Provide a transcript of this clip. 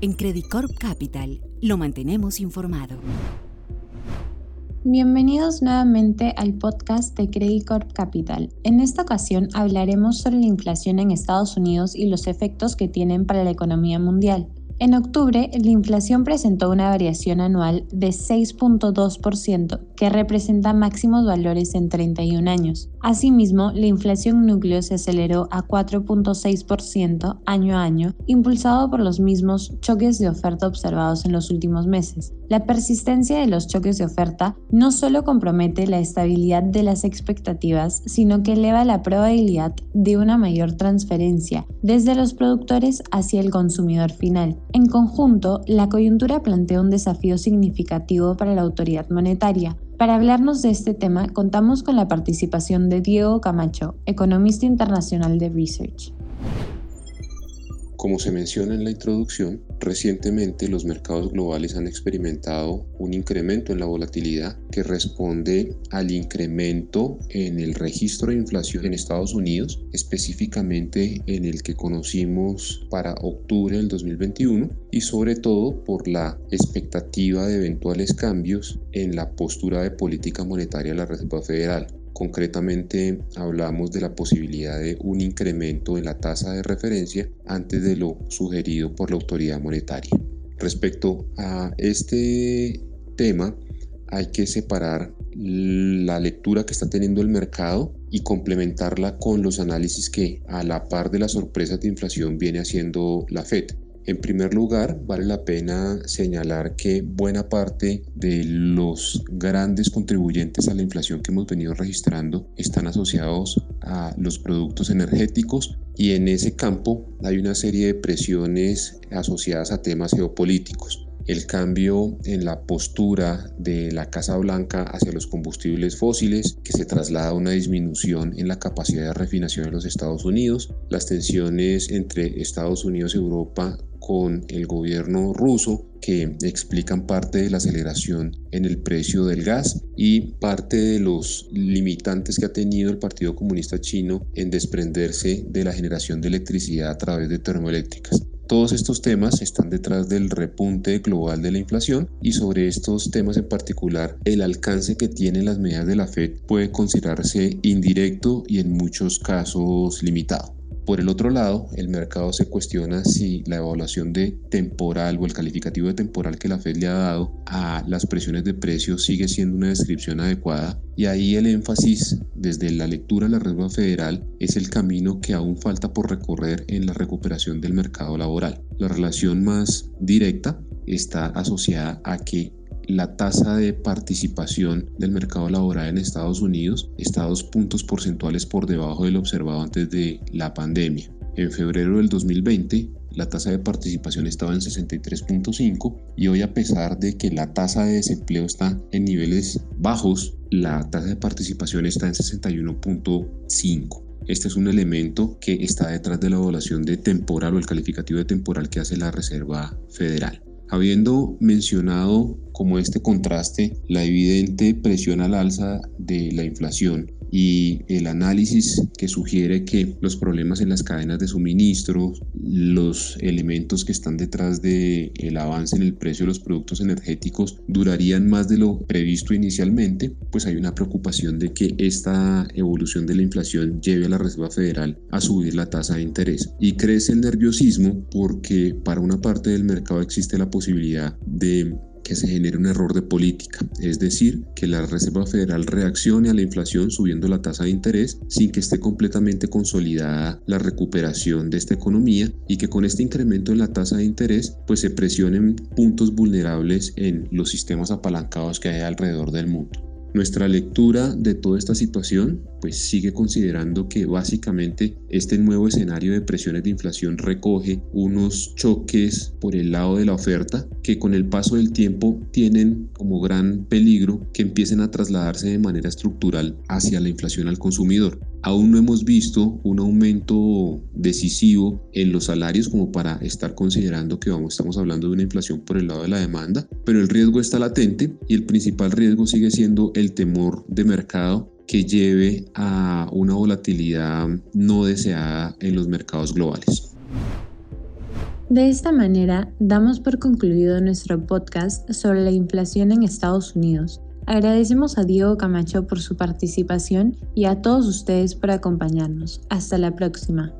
En Credicorp Capital lo mantenemos informado. Bienvenidos nuevamente al podcast de Credicorp Capital. En esta ocasión hablaremos sobre la inflación en Estados Unidos y los efectos que tienen para la economía mundial. En octubre, la inflación presentó una variación anual de 6.2%, que representa máximos valores en 31 años. Asimismo, la inflación núcleo se aceleró a 4.6% año a año, impulsado por los mismos choques de oferta observados en los últimos meses. La persistencia de los choques de oferta no solo compromete la estabilidad de las expectativas, sino que eleva la probabilidad de una mayor transferencia desde los productores hacia el consumidor final. En conjunto, la coyuntura plantea un desafío significativo para la autoridad monetaria. Para hablarnos de este tema, contamos con la participación de Diego Camacho, economista internacional de Research. Como se menciona en la introducción, recientemente los mercados globales han experimentado un incremento en la volatilidad que responde al incremento en el registro de inflación en Estados Unidos, específicamente en el que conocimos para octubre del 2021 y sobre todo por la expectativa de eventuales cambios en la postura de política monetaria de la Reserva Federal. Concretamente hablamos de la posibilidad de un incremento en la tasa de referencia antes de lo sugerido por la autoridad monetaria. Respecto a este tema, hay que separar la lectura que está teniendo el mercado y complementarla con los análisis que a la par de las sorpresas de inflación viene haciendo la Fed. En primer lugar, vale la pena señalar que buena parte de los grandes contribuyentes a la inflación que hemos venido registrando están asociados a los productos energéticos y en ese campo hay una serie de presiones asociadas a temas geopolíticos el cambio en la postura de la Casa Blanca hacia los combustibles fósiles, que se traslada a una disminución en la capacidad de refinación de los Estados Unidos, las tensiones entre Estados Unidos y Europa con el gobierno ruso que explican parte de la aceleración en el precio del gas y parte de los limitantes que ha tenido el Partido Comunista Chino en desprenderse de la generación de electricidad a través de termoeléctricas. Todos estos temas están detrás del repunte global de la inflación y sobre estos temas en particular el alcance que tienen las medidas de la Fed puede considerarse indirecto y en muchos casos limitado. Por el otro lado, el mercado se cuestiona si la evaluación de temporal o el calificativo de temporal que la Fed le ha dado a las presiones de precios sigue siendo una descripción adecuada y ahí el énfasis desde la lectura de la Reserva Federal es el camino que aún falta por recorrer en la recuperación del mercado laboral. La relación más directa está asociada a que la tasa de participación del mercado laboral en Estados Unidos está dos puntos porcentuales por debajo del observado antes de la pandemia. En febrero del 2020, la tasa de participación estaba en 63.5 y hoy a pesar de que la tasa de desempleo está en niveles bajos, la tasa de participación está en 61.5. Este es un elemento que está detrás de la evaluación de temporal o el calificativo de temporal que hace la Reserva Federal. Habiendo mencionado como este contraste la evidente presión al alza de la inflación y el análisis que sugiere que los problemas en las cadenas de suministro, los elementos que están detrás del el avance en el precio de los productos energéticos durarían más de lo previsto inicialmente, pues hay una preocupación de que esta evolución de la inflación lleve a la Reserva Federal a subir la tasa de interés. Y crece el nerviosismo porque para una parte del mercado existe la posibilidad de que se genere un error de política, es decir, que la Reserva Federal reaccione a la inflación subiendo la tasa de interés sin que esté completamente consolidada la recuperación de esta economía y que con este incremento en la tasa de interés pues se presionen puntos vulnerables en los sistemas apalancados que hay alrededor del mundo. Nuestra lectura de toda esta situación pues sigue considerando que básicamente este nuevo escenario de presiones de inflación recoge unos choques por el lado de la oferta que con el paso del tiempo tienen como gran peligro que empiecen a trasladarse de manera estructural hacia la inflación al consumidor. Aún no hemos visto un aumento decisivo en los salarios como para estar considerando que vamos, estamos hablando de una inflación por el lado de la demanda, pero el riesgo está latente y el principal riesgo sigue siendo el temor de mercado que lleve a una volatilidad no deseada en los mercados globales. De esta manera, damos por concluido nuestro podcast sobre la inflación en Estados Unidos. Agradecemos a Diego Camacho por su participación y a todos ustedes por acompañarnos. Hasta la próxima.